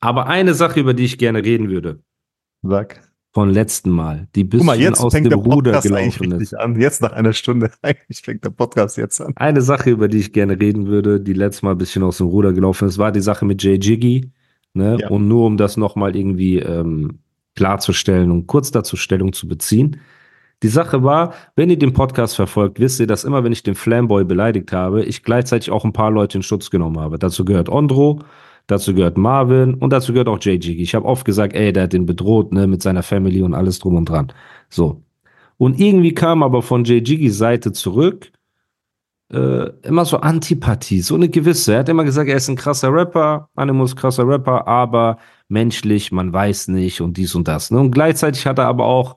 Aber eine Sache, über die ich gerne reden würde, Sag. von letzten Mal, die jetzt aus fängt dem der Ruder gelaufen ist. an. Jetzt nach einer Stunde. Eigentlich fängt der Podcast jetzt an. Eine Sache, über die ich gerne reden würde, die letztes Mal ein bisschen aus dem Ruder gelaufen ist, war die Sache mit Jay Jiggy. Ne? Ja. Und nur um das nochmal irgendwie ähm, klarzustellen und kurz dazu Stellung zu beziehen. Die Sache war, wenn ihr den Podcast verfolgt, wisst ihr, dass immer, wenn ich den Flamboy beleidigt habe, ich gleichzeitig auch ein paar Leute in Schutz genommen habe. Dazu gehört Ondro, dazu gehört Marvin und dazu gehört auch Jiggy. Ich habe oft gesagt, ey, der hat den bedroht, ne, mit seiner Family und alles drum und dran. So. Und irgendwie kam aber von Jiggys Seite zurück, äh, immer so Antipathie, so eine gewisse. Er hat immer gesagt, er ist ein krasser Rapper, Animus krasser Rapper, aber menschlich, man weiß nicht und dies und das. Ne? Und gleichzeitig hat er aber auch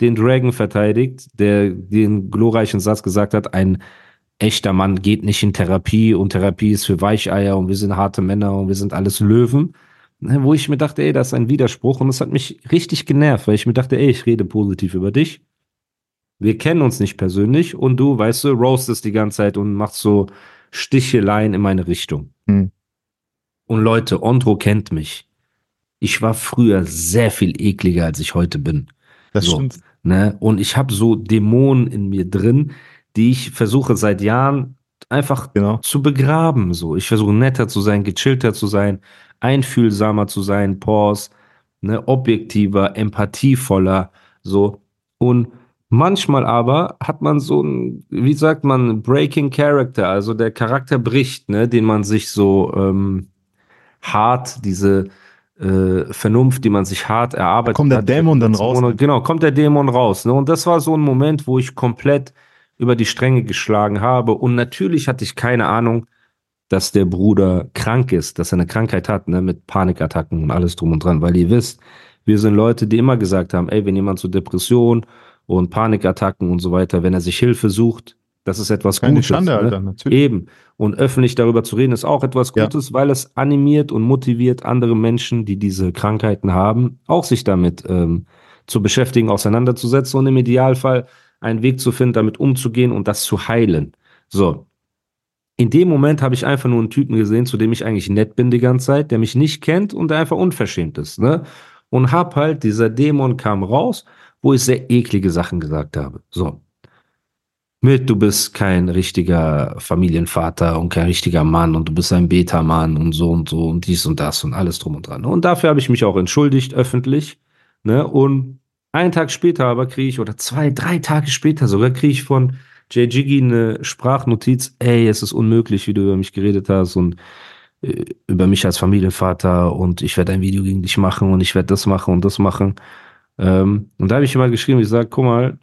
den Dragon verteidigt, der den glorreichen Satz gesagt hat, ein echter Mann geht nicht in Therapie und Therapie ist für Weicheier und wir sind harte Männer und wir sind alles Löwen. Ne, Wo ich mir dachte, ey, das ist ein Widerspruch und das hat mich richtig genervt, weil ich mir dachte, ey, ich rede positiv über dich. Wir kennen uns nicht persönlich und du, weißt du, roastest die ganze Zeit und machst so Sticheleien in meine Richtung. Hm. Und Leute, Ondro kennt mich. Ich war früher sehr viel ekliger, als ich heute bin. Das So. stimmt. Ne? Und ich habe so Dämonen in mir drin, die ich versuche seit Jahren einfach Genau. zu begraben. So, ich versuche netter zu sein, gechillter zu sein, einfühlsamer zu sein, Pause, ne, objektiver, empathievoller, so. Und manchmal aber hat man so ein, wie sagt man, Breaking Character, also der Charakter bricht, ne, den man sich so ähm, hart, diese äh, Vernunft, die man sich hart erarbeitet kommt der hat. Dämon dann raus? Genau, kommt der Dämon raus. Ne? Und das war so ein Moment, wo ich komplett über die Stränge geschlagen habe. Und natürlich hatte ich keine Ahnung, dass der Bruder krank ist, dass er eine Krankheit hat, ne, mit Panikattacken und alles drum und dran. Weil ihr wisst, wir sind Leute, die immer gesagt haben, ey, wenn jemand zu Depression und Panikattacken und so weiter, wenn er sich Hilfe sucht, das ist etwas Keine Gutes. Schande, ne? Alter, natürlich. Eben. Und öffentlich darüber zu reden, ist auch etwas Ja. Gutes, weil es animiert und motiviert andere Menschen, die diese Krankheiten haben, auch sich damit ähm, zu beschäftigen, auseinanderzusetzen und im Idealfall einen Weg zu finden, damit umzugehen und das zu heilen. So. In dem Moment habe ich einfach nur einen Typen gesehen, zu dem ich eigentlich nett bin die ganze Zeit, der mich nicht kennt und der einfach unverschämt ist, ne? Und hab halt, dieser Dämon kam raus, wo ich sehr eklige Sachen gesagt habe. So. Mit, du bist kein richtiger Familienvater und kein richtiger Mann und du bist ein Beta-Mann und so und so und dies und das und alles drum und dran. Und dafür habe ich mich auch entschuldigt, öffentlich. Ne? Und einen Tag später aber kriege ich, oder zwei, drei Tage später sogar, kriege ich von Jay Jiggy eine Sprachnotiz, ey, es ist unmöglich, wie du über mich geredet hast und äh, über mich als Familienvater und ich werde ein Video gegen dich machen und ich werde das machen und das machen. Ähm, und da habe ich immer geschrieben, ich sage, guck mal,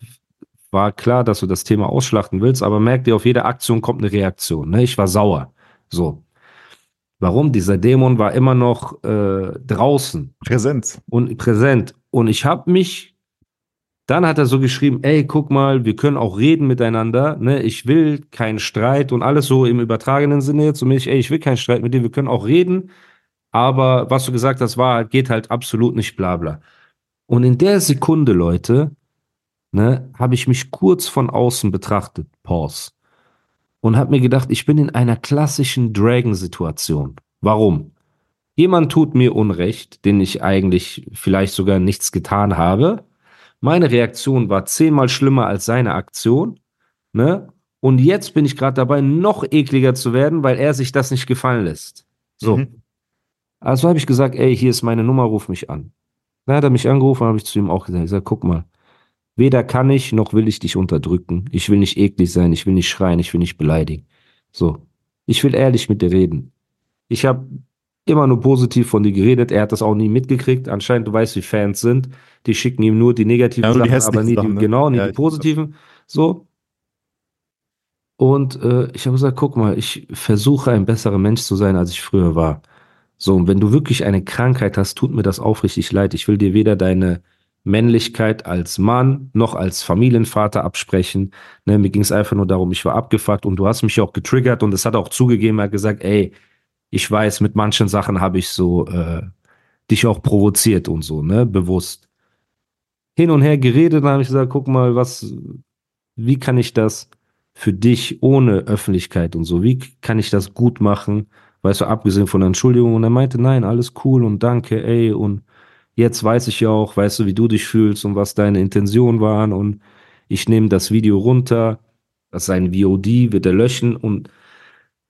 war klar, dass du das Thema ausschlachten willst, aber merk dir, auf jede Aktion kommt eine Reaktion. Ne? Ich war sauer. So. Warum? Dieser Dämon war immer noch äh, draußen Präsenz. und präsent. Und ich habe mich, dann hat er so geschrieben, ey, guck mal, wir können auch reden miteinander. Ne? Ich will keinen Streit und alles so im übertragenen Sinne. Und mich, ey, ich will keinen Streit mit dir, wir können auch reden. Aber was du gesagt hast, war, geht halt absolut nicht, bla bla. Und in der Sekunde, Leute, ne, habe ich mich kurz von außen betrachtet, Pause, und habe mir gedacht, ich bin in einer klassischen Dragon-Situation. Warum? Jemand tut mir Unrecht, den ich eigentlich vielleicht sogar nichts getan habe. Meine Reaktion war zehnmal schlimmer als seine Aktion, ne? Und jetzt bin ich gerade dabei, noch ekliger zu werden, weil er sich das nicht gefallen lässt. So. Mhm. Also habe ich gesagt, ey, hier ist meine Nummer, ruf mich an. Dann hat er mich angerufen, habe ich zu ihm auch gesagt, ich sag, guck mal, weder kann ich, noch will ich dich unterdrücken. Ich will nicht eklig sein, ich will nicht schreien, ich will nicht beleidigen. So. Ich will ehrlich mit dir reden. Ich habe immer nur positiv von dir geredet. Er hat das auch nie mitgekriegt. Anscheinend, du weißt, wie Fans sind. Die schicken ihm nur die negativen Ja, nur die Sachen, aber nie Sachen, die, ne? genau, nie Ja, die positiven. So. Und äh, ich habe gesagt, guck mal, ich versuche ein besserer Mensch zu sein, als ich früher war. So, und wenn du wirklich eine Krankheit hast, tut mir das aufrichtig leid. Ich will dir weder deine Männlichkeit als Mann noch als Familienvater absprechen. Ne, mir ging es einfach nur darum, ich war abgefuckt und du hast mich auch getriggert und es hat auch zugegeben, er hat gesagt, ey, ich weiß, mit manchen Sachen habe ich so äh, dich auch provoziert und so, ne, bewusst. Hin und her geredet, dann habe ich gesagt, guck mal, was, wie kann ich das für dich ohne Öffentlichkeit und so, wie kann ich das gut machen? Weißt du, abgesehen von der Entschuldigung. Und er meinte, nein, alles cool und danke, ey, und jetzt weiß ich ja auch, weißt du, wie du dich fühlst und was deine Intentionen waren und ich nehme das Video runter, das ist ein VOD, wird er löschen und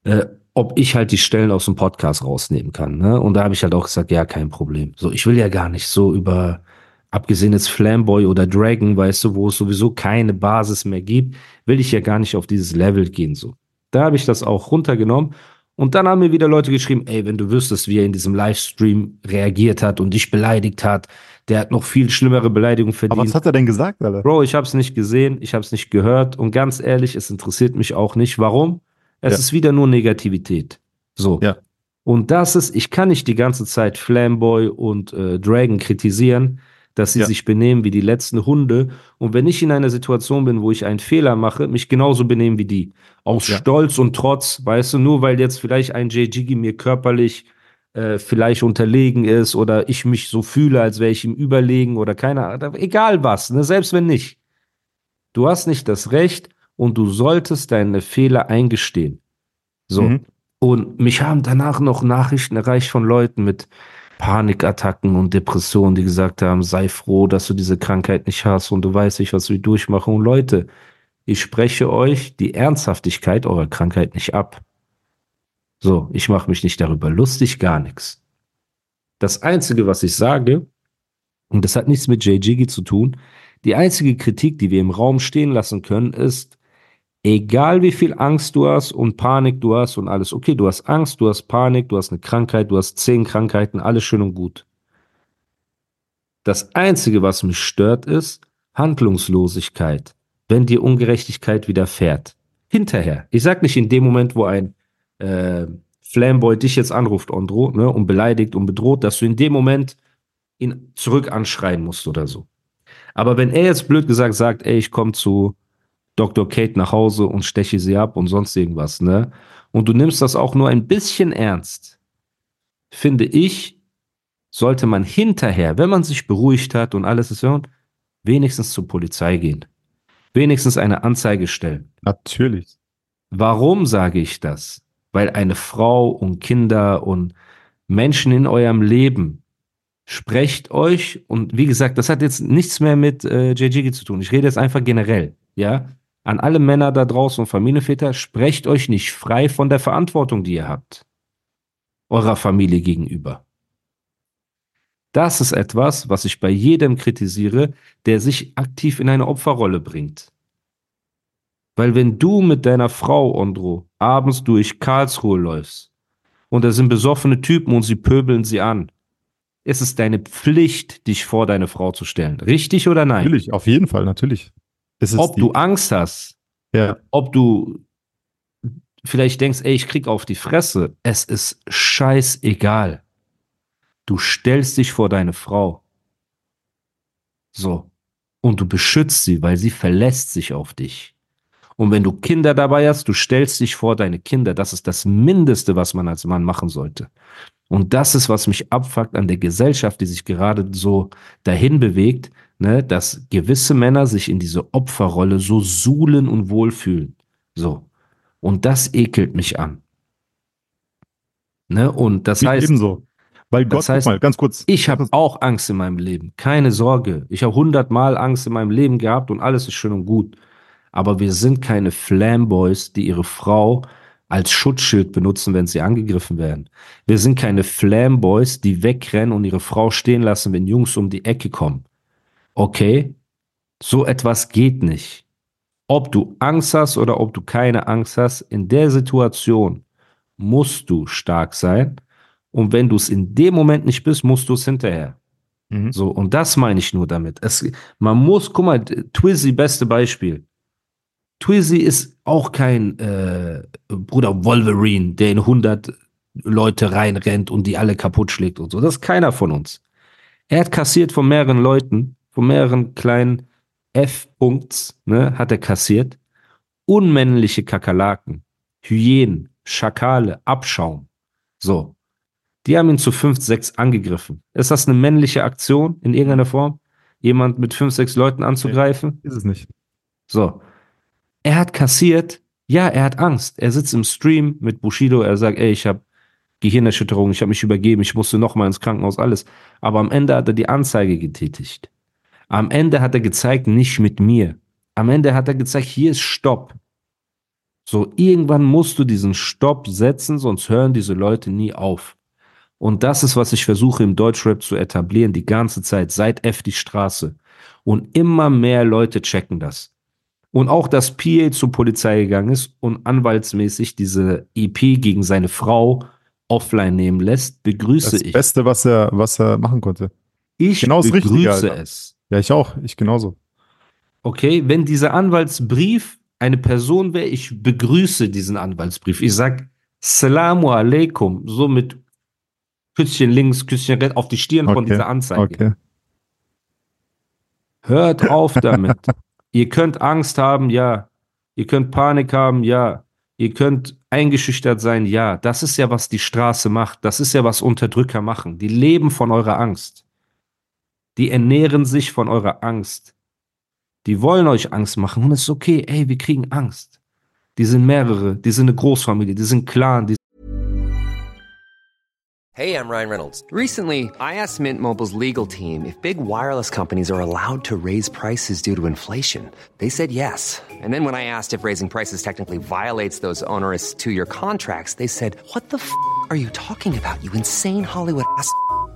äh, ob ich halt die Stellen aus dem Podcast rausnehmen kann. Ne? Und da habe ich halt auch gesagt, ja, kein Problem. So, ich will ja gar nicht so über, abgesehen jetzt Flamboy oder Dragon, weißt du, wo es sowieso keine Basis mehr gibt, will ich ja gar nicht auf dieses Level gehen. So, da habe ich das auch runtergenommen und dann haben mir wieder Leute geschrieben, ey, wenn du wüsstest, wie er in diesem Livestream reagiert hat und dich beleidigt hat, der hat noch viel schlimmere Beleidigungen verdient. Aber was hat er denn gesagt, Alter? Bro, ich habe es nicht gesehen, ich habe es nicht gehört und ganz ehrlich, es interessiert mich auch nicht. Warum? Es Ja. ist wieder nur Negativität. So. Ja. Und das ist, ich kann nicht die ganze Zeit Flamboy und äh, Dragon kritisieren, dass sie Ja. sich benehmen wie die letzten Hunde. Und wenn ich in einer Situation bin, wo ich einen Fehler mache, mich genauso benehmen wie die. Aus Ja. Stolz und Trotz, weißt du, nur weil jetzt vielleicht ein Jiggy mir körperlich äh, vielleicht unterlegen ist oder ich mich so fühle, als wäre ich ihm überlegen oder keine Ahnung, egal was, ne? selbst wenn nicht. Du hast nicht das Recht und du solltest deine Fehler eingestehen. So. Mhm. Und mich haben danach noch Nachrichten erreicht von Leuten mit Panikattacken und Depressionen, die gesagt haben, sei froh, dass du diese Krankheit nicht hast und du weißt nicht, was wir durchmachen. Und Leute, ich spreche euch die Ernsthaftigkeit eurer Krankheit nicht ab. So, ich mache mich nicht darüber lustig, gar nichts. Das Einzige, was ich sage, und das hat nichts mit Jay Jiggy zu tun, die einzige Kritik, die wir im Raum stehen lassen können, ist, egal wie viel Angst du hast und Panik du hast und alles, okay, du hast Angst, du hast Panik, du hast eine Krankheit, du hast zehn Krankheiten, alles schön und gut. Das Einzige, was mich stört, ist Handlungslosigkeit, wenn dir Ungerechtigkeit widerfährt. Hinterher. Ich sag nicht in dem Moment, wo ein äh, Flamboy dich jetzt anruft, Andro, ne, und beleidigt und bedroht, dass du in dem Moment ihn zurück anschreien musst oder so. Aber wenn er jetzt blöd gesagt sagt, ey, ich komme zu Dr. Kate nach Hause und steche sie ab und sonst irgendwas, ne? Und du nimmst das auch nur ein bisschen ernst, finde ich, sollte man hinterher, wenn man sich beruhigt hat und alles ist, ja, wenigstens zur Polizei gehen. Wenigstens eine Anzeige stellen. Natürlich. Warum sage ich das? Weil eine Frau und Kinder und Menschen in eurem Leben sprecht euch und wie gesagt, das hat jetzt nichts mehr mit äh, JGG zu tun. Ich rede jetzt einfach generell, ja? An alle Männer da draußen und Familienväter, sprecht euch nicht frei von der Verantwortung, die ihr habt. Eurer Familie gegenüber. Das ist etwas, was ich bei jedem kritisiere, der sich aktiv in eine Opferrolle bringt. Weil wenn du mit deiner Frau, Ondro, abends durch Karlsruhe läufst und da sind besoffene Typen und sie pöbeln sie an, ist es deine Pflicht, dich vor deine Frau zu stellen. Richtig oder nein? Natürlich, auf jeden Fall, natürlich. Ob die, du Angst hast, ja, ob du vielleicht denkst, ey, ich krieg auf die Fresse, es ist scheißegal. Du stellst dich vor deine Frau. So. Und du beschützt sie, weil sie verlässt sich auf dich. Und wenn du Kinder dabei hast, du stellst dich vor deine Kinder. Das ist das Mindeste, was man als Mann machen sollte. Und das ist, was mich abfuckt an der Gesellschaft, die sich gerade so dahin bewegt, ne, dass gewisse Männer sich in diese Opferrolle so suhlen und wohlfühlen. So. Und das ekelt mich an. Ne? Und das wie heißt, ebenso. Weil Gott, das heißt, mal, ganz kurz. ich habe auch Angst in meinem Leben. Keine Sorge. Ich habe hundertmal Angst in meinem Leben gehabt und alles ist schön und gut. Aber wir sind keine Flamboys, die ihre Frau als Schutzschild benutzen, wenn sie angegriffen werden. Wir sind keine Flamboys, die wegrennen und ihre Frau stehen lassen, wenn Jungs um die Ecke kommen. Okay? So etwas geht nicht. Ob du Angst hast oder ob du keine Angst hast, in der Situation musst du stark sein. Und wenn du es in dem Moment nicht bist, musst du es hinterher. Mhm. So, und das meine ich nur damit. Es, man muss, guck mal, Twizzy, beste Beispiel. Twizzy ist auch kein äh, Bruder Wolverine, der in 100 Leute reinrennt und die alle kaputt schlägt und so. Das ist keiner von uns. Er hat kassiert von mehreren Leuten, von mehreren kleinen F-Punkts, ne, hat er kassiert. Unmännliche Kakerlaken, Hyänen, Schakale, Abschaum. So. Die haben ihn zu fünf, sechs angegriffen. Ist das eine männliche Aktion in irgendeiner Form? Jemand mit fünf, sechs Leuten anzugreifen? Ist es nicht. So. Er hat kassiert. Ja, er hat Angst. Er sitzt im Stream mit Bushido. Er sagt, ey, ich habe Gehirnerschütterung, ich habe mich übergeben, ich musste nochmal ins Krankenhaus, alles. Aber am Ende hat er die Anzeige getätigt. Am Ende hat er gezeigt, nicht mit mir. Am Ende hat er gezeigt, hier ist Stopp. So, irgendwann musst du diesen Stopp setzen, sonst hören diese Leute nie auf. Und das ist, was ich versuche im Deutschrap zu etablieren, die ganze Zeit, seit F die Straße. Und immer mehr Leute checken das. Und auch, dass PA zur Polizei gegangen ist und anwaltsmäßig diese EP gegen seine Frau offline nehmen lässt, begrüße Das ich. Beste, was er, was er machen konnte. Ich Genau das Richtige, begrüße Alter. es. Ja, ich auch. Ich genauso. Okay, wenn dieser Anwaltsbrief eine Person wäre, ich begrüße diesen Anwaltsbrief. Ich sag Salamu alaikum, so mit Küsschen links, Küsschen rechts auf die Stirn von Okay, dieser Anzeige. Okay. Hört auf damit. Ihr könnt Angst haben, ja. Ihr könnt Panik haben, ja. Ihr könnt eingeschüchtert sein, ja. Das ist ja, was die Straße macht. Das ist ja, was Unterdrücker machen. Die leben von eurer Angst. Die ernähren sich von eurer Angst. Die wollen euch Angst machen und es ist okay. Ey, wir kriegen Angst. Die sind mehrere, die sind eine Großfamilie, die sind Clan, die Hey, I'm Ryan Reynolds. Recently, I asked Mint Mobile's legal team if big wireless companies are allowed to raise prices due to inflation. They said yes. And then when I asked if raising prices technically violates those onerous two year contracts, they said, What the f are you talking about, you insane Hollywood ass?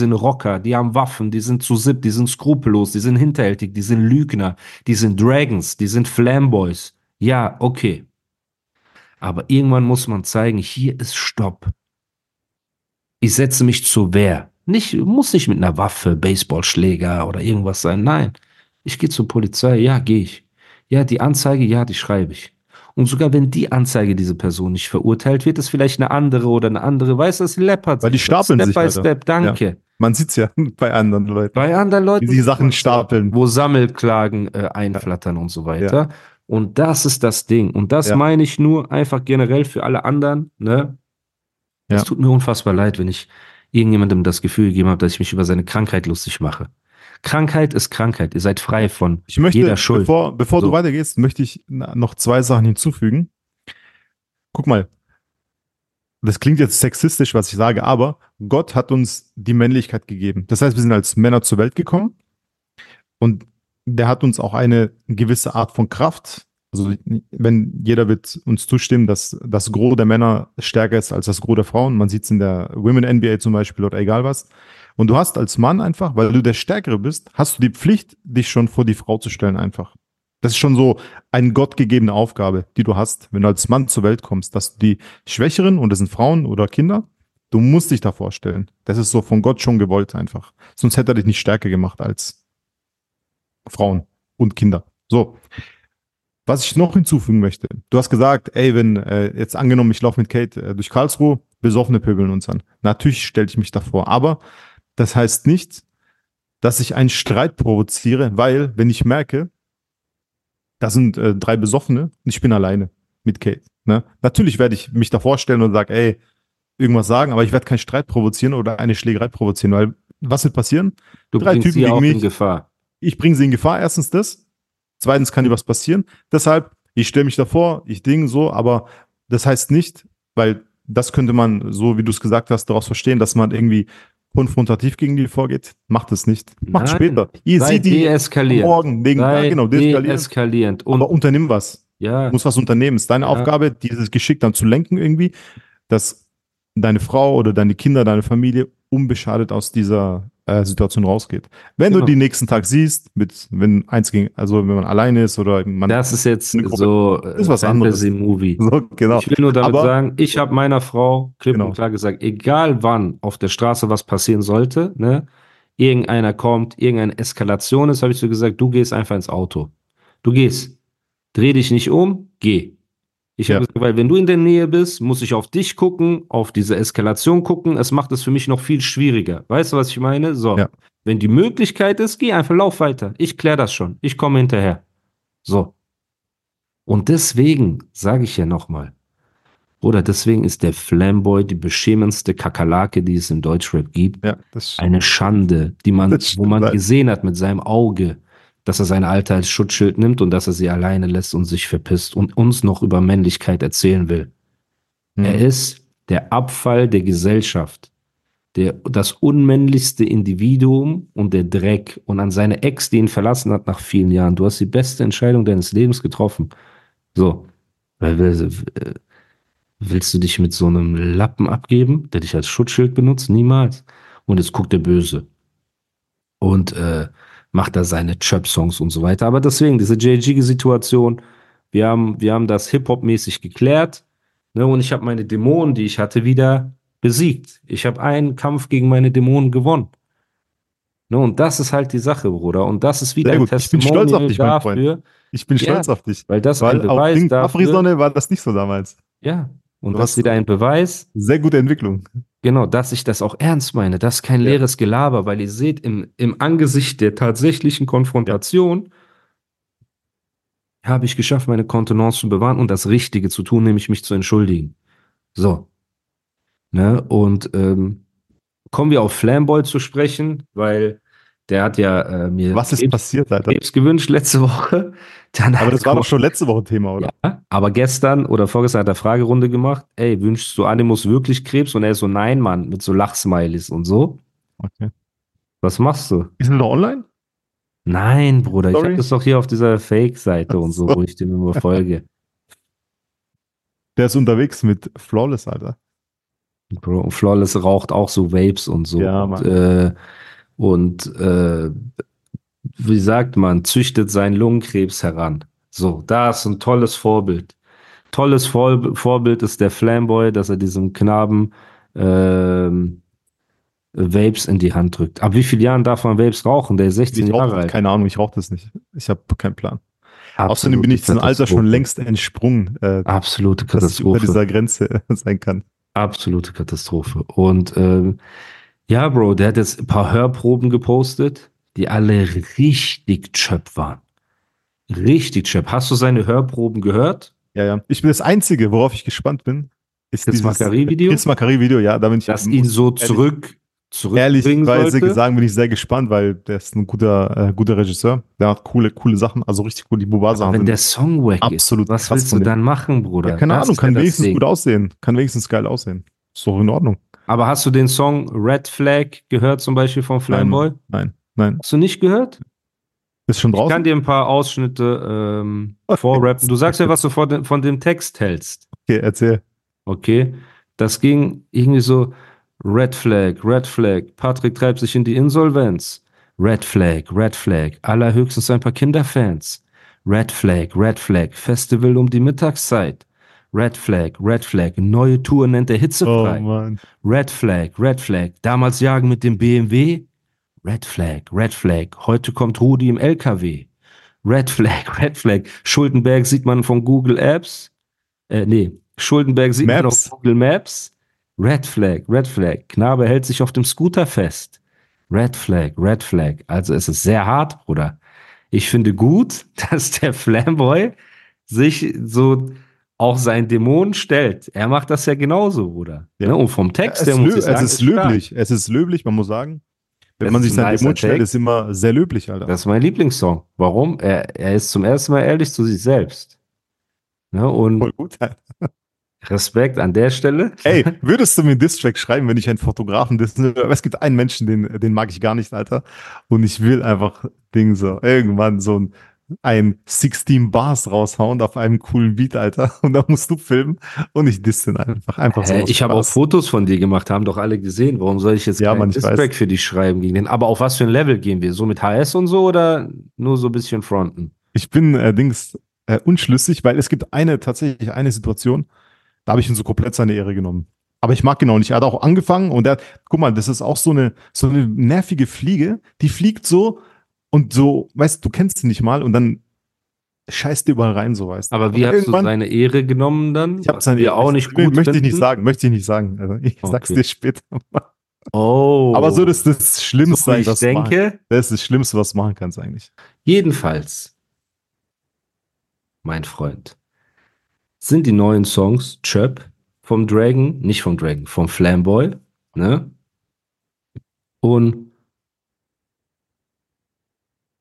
sind Rocker, die haben Waffen, die sind zu sipp, die sind skrupellos, die sind hinterhältig, die sind Lügner, die sind Dragons, die sind Flamboys. Ja, okay. Aber irgendwann muss man zeigen, hier ist Stopp. Ich setze mich zur Wehr. Nicht, muss nicht mit einer Waffe, Baseballschläger oder irgendwas sein. Nein. Ich gehe zur Polizei. Ja, gehe ich. Ja, die Anzeige, ja, die schreibe ich. Und sogar wenn die Anzeige diese Person nicht verurteilt, wird es vielleicht eine andere oder eine andere, weißt du, das läppert Weil die stapeln Step sich, by Alter. Step, danke. Man sieht's ja bei anderen Leuten. Bei anderen Leuten, Wie die Sachen stapeln. wo Sammelklagen äh, einflattern und so weiter. Und das ist das Ding. Und das Ja. meine ich nur einfach generell für alle anderen. Ne? Es Ja. tut mir unfassbar leid, wenn ich irgendjemandem das Gefühl gegeben habe, dass ich mich über seine Krankheit lustig mache. Krankheit ist Krankheit. Ihr seid frei von Ich möchte, jeder Schuld. bevor, bevor So. du weitergehst, möchte ich noch zwei Sachen hinzufügen. Guck mal. Das klingt jetzt sexistisch, was ich sage, aber Gott hat uns die Männlichkeit gegeben. Das heißt, wir sind als Männer zur Welt gekommen und der hat uns auch eine gewisse Art von Kraft. Also, wenn jeder wird uns zustimmen, dass das Gros der Männer stärker ist als das Gros der Frauen. Man sieht es in der Women NBA zum Beispiel oder egal was. Und du hast als Mann einfach, weil du der Stärkere bist, hast du die Pflicht, dich schon vor die Frau zu stellen einfach. Das ist schon so eine gottgegebene Aufgabe, die du hast, wenn du als Mann zur Welt kommst, dass du die Schwächeren, und das sind Frauen oder Kinder, du musst dich da vorstellen. Das ist so von Gott schon gewollt einfach. Sonst hätte er dich nicht stärker gemacht als Frauen und Kinder. So. Was ich noch hinzufügen möchte, du hast gesagt, ey, wenn äh, jetzt angenommen, ich laufe mit Kate äh, durch Karlsruhe, besoffene pöbeln uns an. Natürlich stelle ich mich davor, aber das heißt nicht, dass ich einen Streit provoziere, weil wenn ich merke, da sind äh, drei Besoffene und ich bin alleine mit Kate. Ne? Natürlich werde ich mich davor stellen und sagen, ey, irgendwas sagen, aber ich werde keinen Streit provozieren oder eine Schlägerei provozieren, weil was wird passieren? Du drei bringst Typen sie gegen mich. in Gefahr. Ich bringe sie in Gefahr, erstens das. Zweitens kann dir was passieren. Deshalb, ich stelle mich davor, ich ding so, aber das heißt nicht, weil das könnte man, so wie du es gesagt hast, daraus verstehen, dass man irgendwie konfrontativ gegen die vorgeht. Macht es nicht. Macht Nein. später. Ihr seht die deeskalierend. morgen wegen, ja, genau, deeskalieren. deeskalierend. Und Aber unternimm was. ja, Du musst was unternehmen. Es ist deine Ja. Aufgabe, dieses Geschick dann zu lenken irgendwie, dass deine Frau oder deine Kinder, deine Familie unbeschadet aus dieser äh, Situation rausgeht. Wenn Genau. du die nächsten Tag siehst, mit, wenn eins gegen, also wenn man alleine ist oder man, das ist jetzt Gruppe. so ist was anderes. Movie. so, genau. Ich will nur damit Aber- sagen, ich habe meiner Frau klipp Genau. und klar gesagt, egal wann auf der Straße was passieren sollte, ne, irgendeiner kommt, irgendeine Eskalation ist, habe ich so gesagt, du gehst einfach ins Auto. Du gehst. Dreh dich nicht um, geh. Ich Ja. habe gesagt, weil wenn du in der Nähe bist, muss ich auf dich gucken, auf diese Eskalation gucken. Es macht es für mich noch viel schwieriger. Weißt du, was ich meine? So. Ja. Wenn die Möglichkeit ist, geh einfach, lauf weiter. Ich kläre das schon. Ich komme hinterher. So. Und deswegen sage ich ja nochmal, oder deswegen ist der Flamboy die beschämendste Kakerlake, die es im Deutschrap gibt. Ja, Eine Schande, die man, wo man gesehen hat mit seinem Auge, dass er seine Alte als Schutzschild nimmt und dass er sie alleine lässt und sich verpisst und uns noch über Männlichkeit erzählen will. Mhm. Er ist der Abfall der Gesellschaft. Der, das unmännlichste Individuum und der Dreck und an seine Ex, die ihn verlassen hat nach vielen Jahren. Du hast die beste Entscheidung deines Lebens getroffen. So. Äh, Willst du dich mit so einem Lappen abgeben, der dich als Schutzschild benutzt? Niemals. Und jetzt guckt der Böse. Und äh, macht da seine Chöp-Songs und so weiter. Aber deswegen, diese JG-Situation, wir haben, wir haben das Hip-Hop-mäßig geklärt. Ne, und ich habe meine Dämonen, die ich hatte, wieder besiegt. Ich habe einen Kampf gegen meine Dämonen gewonnen. Ne, und das ist halt die Sache, Bruder. Und das ist wieder ein gut. Ich bin stolz auf Testimonial dich, mein Freund. dafür, Ich bin Ja, stolz auf dich. weil das Weil ein Beweis wegen dafür, war das nicht so damals. ja, und Du das ist wieder ein Beweis, Sehr gute Entwicklung. Genau, dass ich das auch ernst meine. Das ist kein Ja. leeres Gelaber, weil ihr seht, im, im Angesicht der tatsächlichen Konfrontation habe ich geschafft, meine Kontenance zu bewahren und das Richtige zu tun, nämlich mich zu entschuldigen. So. Ne? Und ähm, kommen wir auf Flamboy zu sprechen, weil der hat ja äh, mir Was ist Krebs, passiert, Alter? Krebs gewünscht letzte Woche. Dann Aber das war doch schon letzte Woche Thema, oder? ja, aber gestern oder vorgestern hat er Fragerunde gemacht, ey, wünschst du Animus wirklich Krebs? Und er ist so, nein, Mann, mit so Lachsmileys und so. Okay. Was machst du? Ist er noch online? Nein, Bruder, ich Sorry. habe das doch hier auf dieser Fake-Seite und so, wo ich dem immer folge. Der ist unterwegs mit Flawless, Alter. Bro, und Flawless raucht auch so Vapes und so. Ja, und Mann. äh, und äh, wie sagt man, züchtet seinen Lungenkrebs heran. So, da ist ein tolles Vorbild. Tolles Vor Vorbild ist der Flamboy, dass er diesem Knaben ähm, Vapes in die Hand drückt. Ab wie vielen Jahren darf man Vapes rauchen? Der ist 16 Ich Jahre rauch, alt. keine Ahnung, ich rauche das nicht. Ich habe keinen Plan. Absolute Außerdem bin ich diesem Alter schon Katastrophe. längst entsprungen, äh, Absolute dass ich unter Katastrophe. dieser Grenze sein kann. Absolute Katastrophe. Und ähm, ja, Bro, der hat jetzt ein paar Hörproben gepostet, die alle richtig chöp waren. Richtig chöp. Hast du seine Hörproben gehört? Ja, ja. Ich bin das Einzige, worauf ich gespannt bin, ist Das dieses Macari-Video? Chris Macari-Video, ja, da bin ich Dass ihn so zurück, zurückbringen ehrlichweise sollte? gesagt bin ich sehr gespannt, weil der ist ein guter, äh, guter Regisseur. Der hat coole, coole Sachen, also richtig cool. Die Aber Boba-Sachen wenn der Song wack absolut ist, was willst du dann machen, Bruder? Ja, keine Das Ahnung, kann das wenigstens gut aussehen. Kann wenigstens geil aussehen. Ist doch in Ordnung. Aber hast du den Song Red Flag gehört, zum Beispiel von Flamboy? Nein, nein. Hast du nicht gehört? Ist schon Ich kann draußen? dir ein paar Ausschnitte ähm, Okay. vorrappen. Du sagst ja, was du von, dem- von dem Text hältst. Okay, erzähl. Okay, das ging irgendwie so Red Flag, Red Flag, Patrick treibt sich in die Insolvenz. Red Flag, Red Flag, allerhöchstens ein paar Kinderfans. Red Flag, Red Flag, Festival um die Mittagszeit. Red Flag, Red Flag, neue Tour nennt er Oh hitzefrei. Mann. Red Flag, Red Flag, damals jagen mit dem BMW. Red Flag, Red Flag, heute kommt Rudi im LKW. Red Flag, Red Flag, Schuldenberg sieht man von Google Apps. Äh, nee, Schuldenberg sieht man Maps. auf Google Maps. Red Flag, Red Flag, Knabe hält sich auf dem Scooter fest. Red Flag, Red Flag. Also es ist sehr hart, Bruder. Ich finde gut, dass der Flamboy sich so auch seinen Dämonen stellt. Er macht das ja genauso, Bruder. Ja. Ne? Und vom Text Es, her ist, muss ich sagen, es ist löblich. Es ist löblich, man muss sagen. Wenn Das man sich ein seinen nicer Dämon stellt, ist immer sehr löblich, Alter. Das ist mein Lieblingssong. Warum? Er, er ist zum ersten Mal ehrlich zu sich selbst. Ne? Und Voll gut. Alter. Respekt an der Stelle. Ey, würdest du mir einen Distrack schreiben, wenn ich einen Fotografen? Aber es gibt einen Menschen, den, den mag ich gar nicht, Alter. Und ich will einfach Ding so, irgendwann so ein, ein 16 Bars raushauen auf einem coolen Beat, Alter. Und da musst du filmen und ich dissen einfach. Einfach so. Ich habe auch. Fotos von dir gemacht, haben doch alle gesehen. Warum soll ich jetzt Ja, keinen. Distrack für dich schreiben gegen den? Aber auf was für ein Level gehen wir? So mit HS und so oder nur so ein bisschen fronten? Ich bin äh, Dings äh, unschlüssig, weil es gibt eine, tatsächlich eine Situation, da habe ich ihn so komplett seine Ehre genommen. Aber ich mag auch nicht. Er hat auch angefangen und er hat, guck mal, das ist auch so eine, so eine nervige Fliege, die fliegt so und so, weißt du, du kennst sie nicht mal und dann scheißt die überall rein, so weißt du. Aber wie Und hast du seine Ehre genommen dann? Ich habe seine Ehre auch nicht gut Möchte ich nicht sagen, möchte ich nicht sagen. Also ich sag's Okay. dir später. Oh. Aber so, das ist das so, Schlimmste, wie ich was du machen- denke. Das ist das Schlimmste, was du machen kannst eigentlich. Jedenfalls, mein Freund, sind die neuen Songs Chirp vom Dragon, nicht vom Dragon, vom Flamboy, ne? Und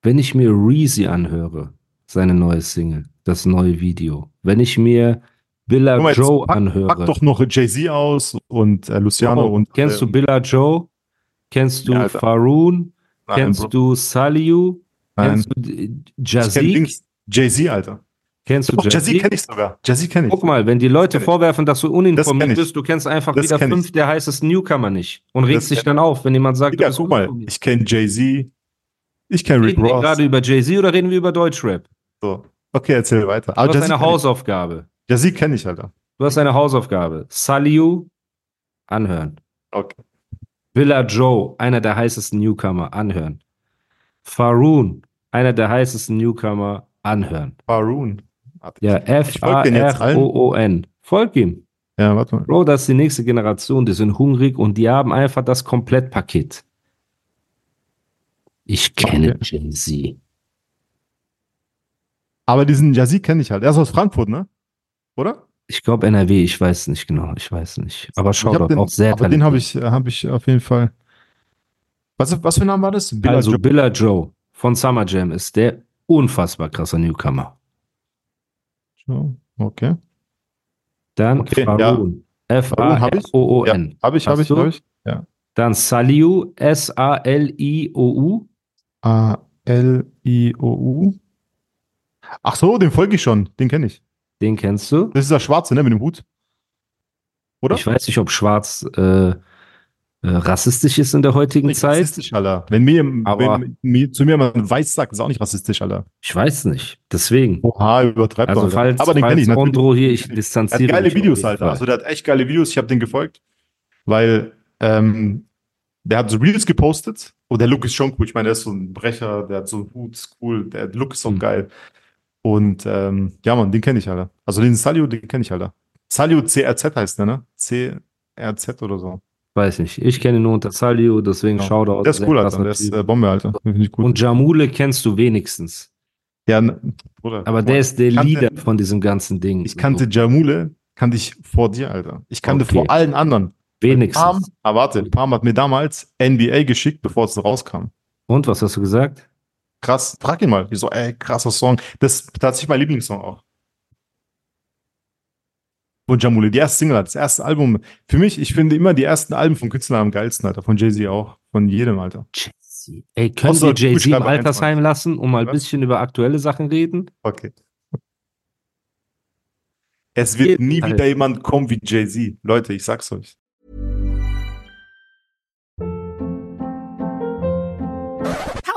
wenn ich mir Reezy anhöre, seine neue Single, das neue Video, wenn ich mir Billa mal, Joe pack, anhöre, pack doch noch Jay-Z aus und äh, Luciano Oh, und. kennst du äh, Billa Joe? Kennst du Ja. Faroon? Nein, Kennst Bro. du Saliu? Nein. Kennst du äh? Dings- Jay-Z, Alter. Kennst du Doch, Jay-Z Jazik? kenne ich sogar. Jay-Z kenne ich. Guck mal, wenn die Leute ich. vorwerfen, dass du Das uninformiert ich. bist, du kennst einfach Das wieder kenn fünf ich. der heißesten Newcomer nicht und Das regst dich dann auf, wenn jemand sagt, Digga, bist guck mal, ich kenne Jay-Z. Ich kenne Rick Reden wir Ross. gerade über Jay-Z oder reden wir über Deutschrap? So. Okay, erzähl weiter. Du Aber hast Jay-Z eine. Hausaufgabe. Jay-Z kenne ich, Alter. Du hast eine Hausaufgabe. Saliu, anhören. Okay. Villa Joe, einer der heißesten Newcomer, anhören. Faroon, einer der heißesten Newcomer, anhören. Faroon. Ja. F-A-R-O-O-N. Folg ihm. Ja, warte mal. Bro, das ist die nächste Generation, die sind hungrig und die haben einfach das Komplettpaket. Ich kenne Okay. Jay-Z. Aber diesen Jay-Z kenne ich halt. Er ist aus Frankfurt, ne? Oder? Ich glaube NRW, ich weiß nicht genau, ich weiß nicht. Aber Shoutout, den, auch sehr aber den habe ich, äh, hab ich auf jeden Fall. Was, was für ein Name war das? Billa Also Joe. Billa Joe von Summer Jam ist der unfassbar krasser Newcomer. Okay. Dann Okay. Faroon hab ich. F-A-R-O-O-N. Habe ich, habe ich, habe ich. Ja. Dann Saliu, S-A-L-I-O-U. A-L-I-O-U. Ach so, den folge ich schon. Den kenne ich. Den kennst du. Das ist der Schwarze, ne? Mit dem Hut. Oder? Ich weiß nicht, ob Schwarz äh, äh, rassistisch ist in der heutigen nicht Zeit. rassistisch, Alter. Wenn mir, Aber- wenn mir zu mir jemand weiß sagt, ist auch nicht rassistisch, Alter. Ich weiß nicht. Deswegen. Oha, übertreibt Also doch, falls, Aber den kenne ich natürlich. Ondro hier, ich Er distanziere hat geile Videos, Alter. Also der hat echt geile Videos. Ich habe den gefolgt, weil ähm, der hat so Reels gepostet und der Look ist schon cool. Ich meine, der ist so ein Brecher, der hat so einen Hut, ist cool. Der Look ist so Mhm. geil. Und ähm, ja, Mann, den kenne ich, Alter. Also den Salio, den kenne ich, Alter. Salio CRZ heißt der, ne? CRZ oder so. Weiß nicht. Ich kenne ihn nur unter Saliu, deswegen Ja. Shoutout. Der ist cool, Alter. Der ist äh, Bombe, Alter. Gut. Und Jamule kennst du wenigstens. ja, Bruder, Aber der ist der kannte- Leader von diesem ganzen Ding. Ich kannte Jamule, kannte ich vor dir, Alter. Ich kannte Okay. vor allen anderen. Wenigstens. Palm, ah, warte, Palm hat mir damals NBA geschickt, bevor es rauskam. Und was hast du gesagt? Krass, frag ihn mal. Ich so, ey, krasser Song. Das ist tatsächlich mein Lieblingssong auch. Von Jamule, die erste Single, das erste Album. Für mich, ich finde immer die ersten Alben von Künstlern am geilsten, Alter. Von Jay-Z auch. Von jedem, Alter. Jay-Z. Ey, können Außer wir Jay-Z im Altersheim lassen, um mal ein bisschen über aktuelle Sachen reden? Okay. Es wird nie Alter. wieder jemand kommen wie Jay-Z. Leute, ich sag's euch.